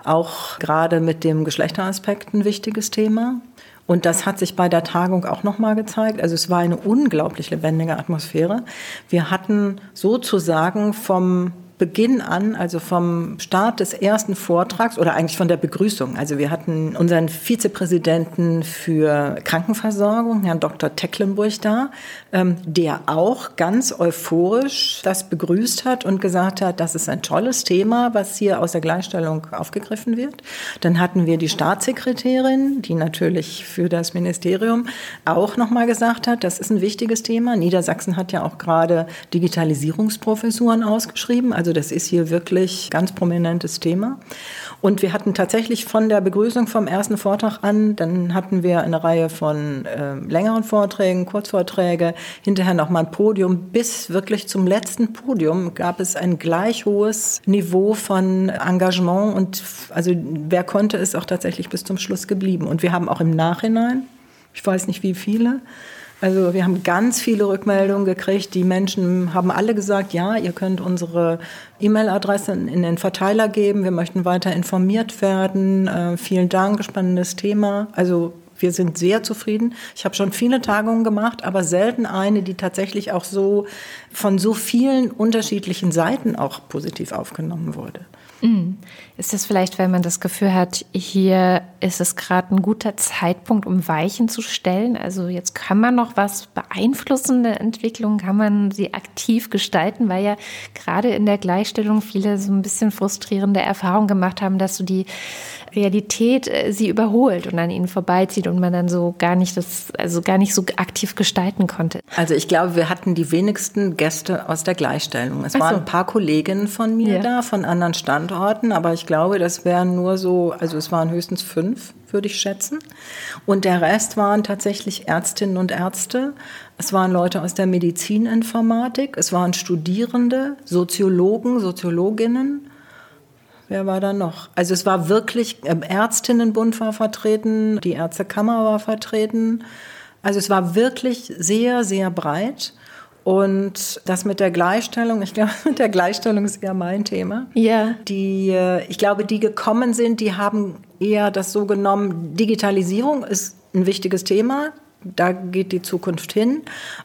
Auch gerade mit dem Geschlechteraspekt ein wichtiges Thema. Und das hat sich bei der Tagung auch nochmal gezeigt. Also es war eine unglaublich lebendige Atmosphäre. Wir hatten sozusagen vom Beginn an, also vom Start des ersten Vortrags oder eigentlich von der Begrüßung. Also wir hatten unseren Vizepräsidenten für Krankenversorgung, Herrn Dr. Tecklenburg da, ähm, der auch ganz euphorisch das begrüßt hat und gesagt hat, das ist ein tolles Thema, was hier aus der Gleichstellung aufgegriffen wird. Dann hatten wir die Staatssekretärin, die natürlich für das Ministerium auch nochmal gesagt hat, das ist ein wichtiges Thema. Niedersachsen hat ja auch gerade Digitalisierungsprofessuren ausgeschrieben. Also Also das ist hier wirklich ganz prominentes Thema. Und wir hatten tatsächlich von der Begrüßung vom ersten Vortrag an, dann hatten wir eine Reihe von äh, längeren Vorträgen, Kurzvorträge, hinterher nochmal ein Podium. Bis wirklich zum letzten Podium gab es ein gleich hohes Niveau von Engagement und also wer konnte, ist auch tatsächlich bis zum Schluss geblieben. Und wir haben auch im Nachhinein, ich weiß nicht wie viele, also wir haben ganz viele Rückmeldungen gekriegt. Die Menschen haben alle gesagt, ja, ihr könnt unsere E-Mail-Adresse in den Verteiler geben. Wir möchten weiter informiert werden. Äh, vielen Dank, spannendes Thema. Also wir sind sehr zufrieden. Ich habe schon viele Tagungen gemacht, aber selten eine, die tatsächlich auch so von so vielen unterschiedlichen Seiten auch positiv aufgenommen wurde. Mhm. Ist das vielleicht, weil man das Gefühl hat, hier ist es gerade ein guter Zeitpunkt, um Weichen zu stellen? Also jetzt kann man noch was beeinflussen, der Entwicklung, kann man sie aktiv gestalten, weil ja gerade in der Gleichstellung viele so ein bisschen frustrierende Erfahrungen gemacht haben, dass so die Realität äh, sie überholt und an ihnen vorbeizieht und man dann so gar nicht das, also gar nicht so aktiv gestalten konnte. Also ich glaube, wir hatten die wenigsten Gäste aus der Gleichstellung. Es so. waren ein paar Kolleginnen von mir ja. da, von anderen Standorten, aber ich glaube, das wären nur so, also es waren höchstens fünf, würde ich schätzen. Und der Rest waren tatsächlich Ärztinnen und Ärzte. Es waren Leute aus der Medizininformatik, es waren Studierende, Soziologen, Soziologinnen Wer war da noch? Also es war wirklich, äh, Ärztinnenbund war vertreten, die Ärztekammer war vertreten. Also es war wirklich sehr, sehr breit. Und das mit der Gleichstellung, ich glaube, *laughs* mit der Gleichstellung ist eher mein Thema. Ja. Die, äh, ich glaube, die gekommen sind, die haben eher das so genommen, Digitalisierung ist ein wichtiges Thema. Da geht die Zukunft hin.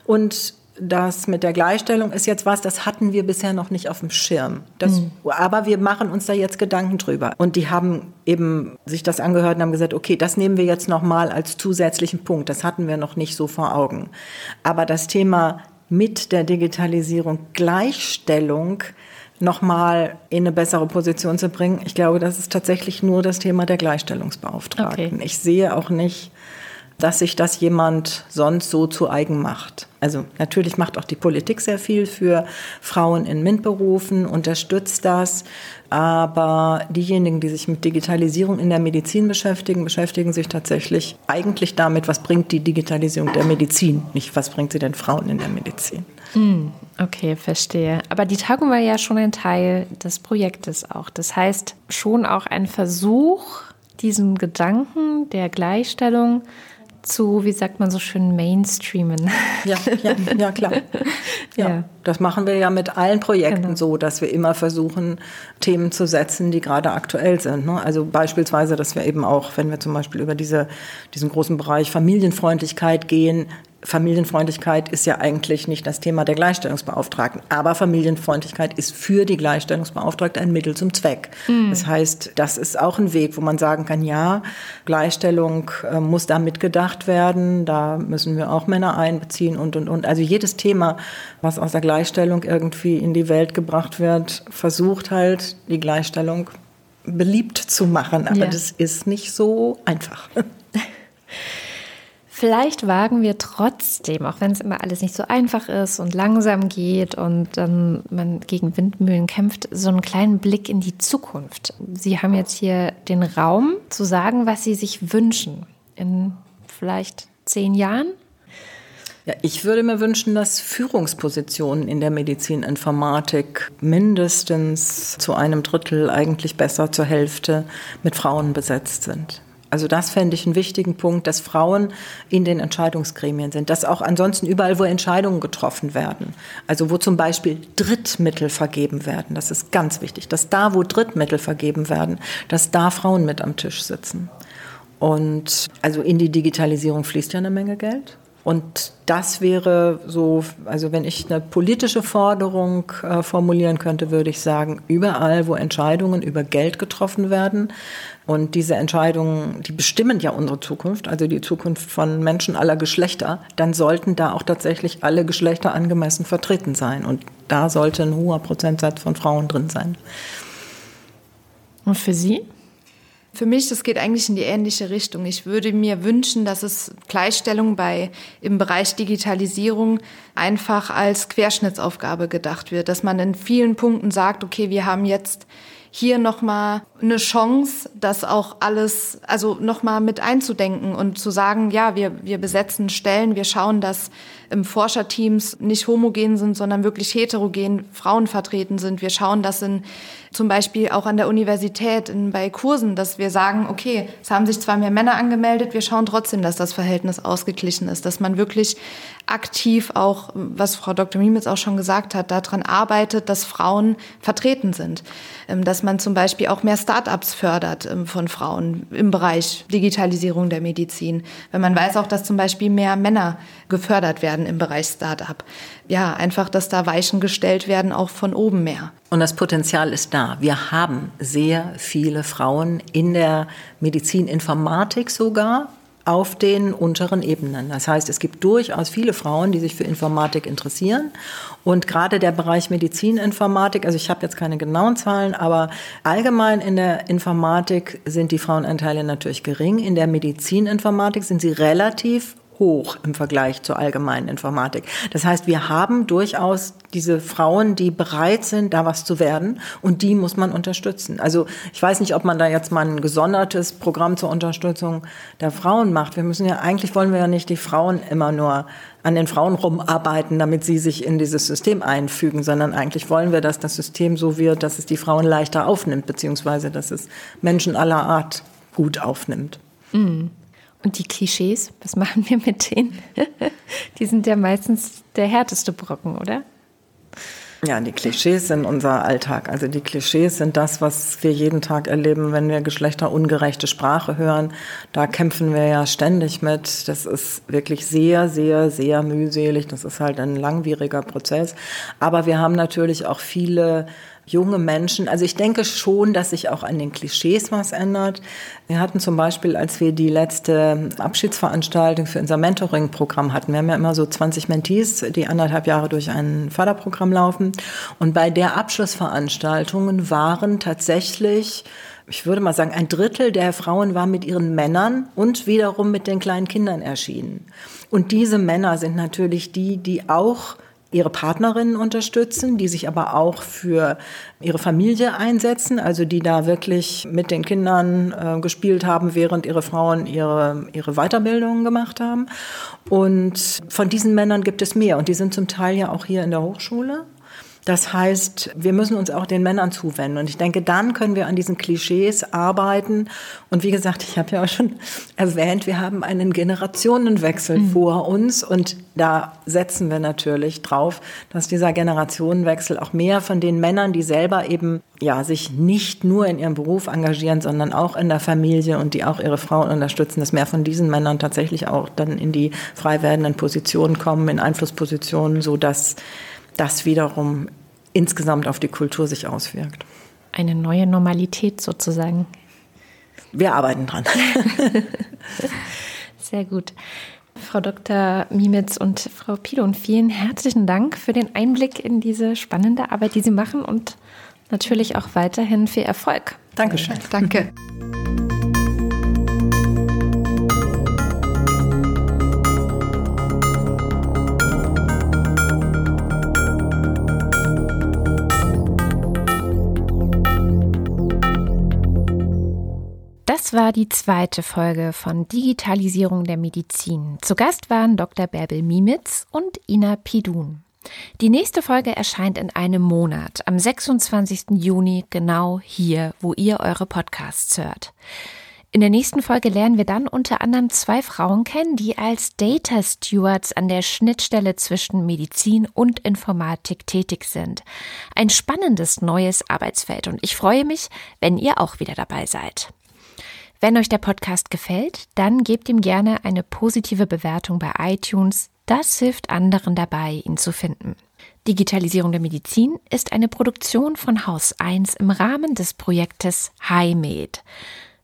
Und das mit der Gleichstellung ist jetzt was, das hatten wir bisher noch nicht auf dem Schirm. Das, mhm. Aber wir machen uns da jetzt Gedanken drüber. Und die haben eben sich das angehört und haben gesagt, okay, das nehmen wir jetzt nochmal als zusätzlichen Punkt. Das hatten wir noch nicht so vor Augen. Aber das Thema mit der Digitalisierung Gleichstellung nochmal in eine bessere Position zu bringen, ich glaube, das ist tatsächlich nur das Thema der Gleichstellungsbeauftragten. Okay. Ich sehe auch nicht, dass sich das jemand sonst so zu eigen macht. Also natürlich macht auch die Politik sehr viel für Frauen in MINT-Berufen, unterstützt das. Aber diejenigen, die sich mit Digitalisierung in der Medizin beschäftigen, beschäftigen sich tatsächlich eigentlich damit, was bringt die Digitalisierung der Medizin, nicht was bringt sie den Frauen in der Medizin. Hm, okay, verstehe. Aber die Tagung war ja schon ein Teil des Projektes auch. Das heißt, schon auch ein Versuch, diesen Gedanken der Gleichstellung zu, wie sagt man so schön, mainstreamen. Ja, ja, ja klar. *laughs* Ja, ja. Das machen wir ja mit allen Projekten genau. so, dass wir immer versuchen, Themen zu setzen, die gerade aktuell sind. Ne? Also beispielsweise, dass wir eben auch, wenn wir zum Beispiel über diese, diesen großen Bereich Familienfreundlichkeit gehen, Familienfreundlichkeit ist ja eigentlich nicht das Thema der Gleichstellungsbeauftragten, aber Familienfreundlichkeit ist für die Gleichstellungsbeauftragte ein Mittel zum Zweck. Mhm. Das heißt, das ist auch ein Weg, wo man sagen kann, ja, Gleichstellung äh, muss da mitgedacht werden, da müssen wir auch Männer einbeziehen und, und, und. Also jedes Thema, was aus der Gleichstellung irgendwie in die Welt gebracht wird, versucht halt die Gleichstellung beliebt zu machen, aber ja. das ist nicht so einfach. *laughs* Vielleicht wagen wir trotzdem, auch wenn es immer alles nicht so einfach ist und langsam geht und dann man gegen Windmühlen kämpft, so einen kleinen Blick in die Zukunft. Sie haben jetzt hier den Raum zu sagen, was Sie sich wünschen in vielleicht zehn Jahren. Ja, ich würde mir wünschen, dass Führungspositionen in der Medizininformatik mindestens zu einem Drittel, eigentlich besser zur Hälfte mit Frauen besetzt sind. Also das fände ich einen wichtigen Punkt, dass Frauen in den Entscheidungsgremien sind, dass auch ansonsten überall, wo Entscheidungen getroffen werden, also wo zum Beispiel Drittmittel vergeben werden, das ist ganz wichtig, dass da, wo Drittmittel vergeben werden, dass da Frauen mit am Tisch sitzen. Und also in die Digitalisierung fließt ja eine Menge Geld. Und das wäre so, also wenn ich eine politische Forderung äh, formulieren könnte, würde ich sagen, überall, wo Entscheidungen über Geld getroffen werden und diese Entscheidungen, die bestimmen ja unsere Zukunft, also die Zukunft von Menschen aller Geschlechter, dann sollten da auch tatsächlich alle Geschlechter angemessen vertreten sein. Und da sollte ein hoher Prozentsatz von Frauen drin sein. Und für Sie? Für mich, das geht eigentlich in die ähnliche Richtung. Ich würde mir wünschen, dass es Gleichstellung bei im Bereich Digitalisierung einfach als Querschnittsaufgabe gedacht wird, dass man in vielen Punkten sagt, okay, wir haben jetzt hier nochmal eine Chance, das auch alles, also nochmal mit einzudenken und zu sagen, ja, wir, wir besetzen Stellen, wir schauen, dass im Forscherteams nicht homogen sind, sondern wirklich heterogen Frauen vertreten sind. Wir schauen, dass in zum Beispiel auch an der Universität in, bei Kursen, dass wir sagen, okay, es haben sich zwar mehr Männer angemeldet, wir schauen trotzdem, dass das Verhältnis ausgeglichen ist, dass man wirklich aktiv auch, was Frau Dr. Mimitz auch schon gesagt hat, daran arbeitet, dass Frauen vertreten sind. Ähm, dass man zum Beispiel auch mehr Start-ups fördert ähm, von Frauen im Bereich Digitalisierung der Medizin. Wenn man weiß auch, dass zum Beispiel mehr Männer gefördert werden im Bereich Start-up. Ja, einfach, dass da Weichen gestellt werden, auch von oben mehr. Und das Potenzial ist da. Wir haben sehr viele Frauen in der Medizininformatik sogar auf den unteren Ebenen. Das heißt, es gibt durchaus viele Frauen, die sich für Informatik interessieren. Und gerade der Bereich Medizininformatik, also ich habe jetzt keine genauen Zahlen, aber allgemein in der Informatik sind die Frauenanteile natürlich gering. In der Medizininformatik sind sie relativ hoch im Vergleich zur allgemeinen Informatik. Das heißt, wir haben durchaus diese Frauen, die bereit sind, da was zu werden und die muss man unterstützen. Also ich weiß nicht, ob man da jetzt mal ein gesondertes Programm zur Unterstützung der Frauen macht. Wir müssen ja, eigentlich wollen wir ja nicht die Frauen immer nur an den Frauen rumarbeiten, damit sie sich in dieses System einfügen, sondern eigentlich wollen wir, dass das System so wird, dass es die Frauen leichter aufnimmt, beziehungsweise dass es Menschen aller Art gut aufnimmt. Mhm. Und die Klischees, was machen wir mit denen? *laughs* die sind ja meistens der härteste Brocken, oder? Ja, die Klischees sind unser Alltag. Also die Klischees sind das, was wir jeden Tag erleben, wenn wir geschlechterungerechte Sprache hören. Da kämpfen wir ja ständig mit. Das ist wirklich sehr, sehr, sehr mühselig. Das ist halt ein langwieriger Prozess. Aber wir haben natürlich auch viele junge Menschen. Also ich denke schon, dass sich auch an den Klischees was ändert. Wir hatten zum Beispiel, als wir die letzte Abschiedsveranstaltung für unser Mentoring-Programm hatten, wir haben ja immer so 20 Mentees, die anderthalb Jahre durch ein Förderprogramm laufen. Und bei der Abschlussveranstaltung waren tatsächlich ich würde mal sagen, ein Drittel der Frauen war mit ihren Männern und wiederum mit den kleinen Kindern erschienen. Und diese Männer sind natürlich die, die auch ihre Partnerinnen unterstützen, die sich aber auch für ihre Familie einsetzen, also die da wirklich mit den Kindern äh, gespielt haben, während ihre Frauen ihre, ihre Weiterbildungen gemacht haben. Und von diesen Männern gibt es mehr und die sind zum Teil ja auch hier in der Hochschule. Das heißt, wir müssen uns auch den Männern zuwenden. Und ich denke, dann können wir an diesen Klischees arbeiten. Und wie gesagt, ich habe ja auch schon erwähnt, wir haben einen Generationenwechsel mhm. vor uns. Und da setzen wir natürlich drauf, dass dieser Generationenwechsel auch mehr von den Männern, die selber eben ja, sich nicht nur in ihrem Beruf engagieren, sondern auch in der Familie und die auch ihre Frauen unterstützen, dass mehr von diesen Männern tatsächlich auch dann in die frei werdenden Positionen kommen, in Einflusspositionen, so dass das wiederum insgesamt auf die Kultur sich auswirkt. Eine neue Normalität sozusagen. Wir arbeiten dran. *laughs* Sehr gut. Frau Dr. Mimitz und Frau Pilon, vielen herzlichen Dank für den Einblick in diese spannende Arbeit, die Sie machen und natürlich auch weiterhin viel Erfolg. Dankeschön. Danke. Das war die zweite Folge von Digitalisierung der Medizin. Zu Gast waren Dr. Bärbel Mimitz und Ina Pidun. Die nächste Folge erscheint in einem Monat, am 26. Juni, genau hier, wo ihr eure Podcasts hört. In der nächsten Folge lernen wir dann unter anderem zwei Frauen kennen, die als Data Stewards an der Schnittstelle zwischen Medizin und Informatik tätig sind. Ein spannendes neues Arbeitsfeld und ich freue mich, wenn ihr auch wieder dabei seid. Wenn euch der Podcast gefällt, dann gebt ihm gerne eine positive Bewertung bei iTunes. Das hilft anderen dabei, ihn zu finden. Digitalisierung der Medizin ist eine Produktion von Haus 1 im Rahmen des Projektes HiMed.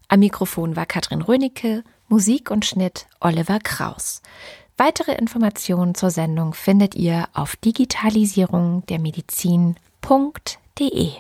Am Mikrofon war Katrin Rönicke, Musik und Schnitt Oliver Kraus. Weitere Informationen zur Sendung findet ihr auf digitalisierungdermedizin.de.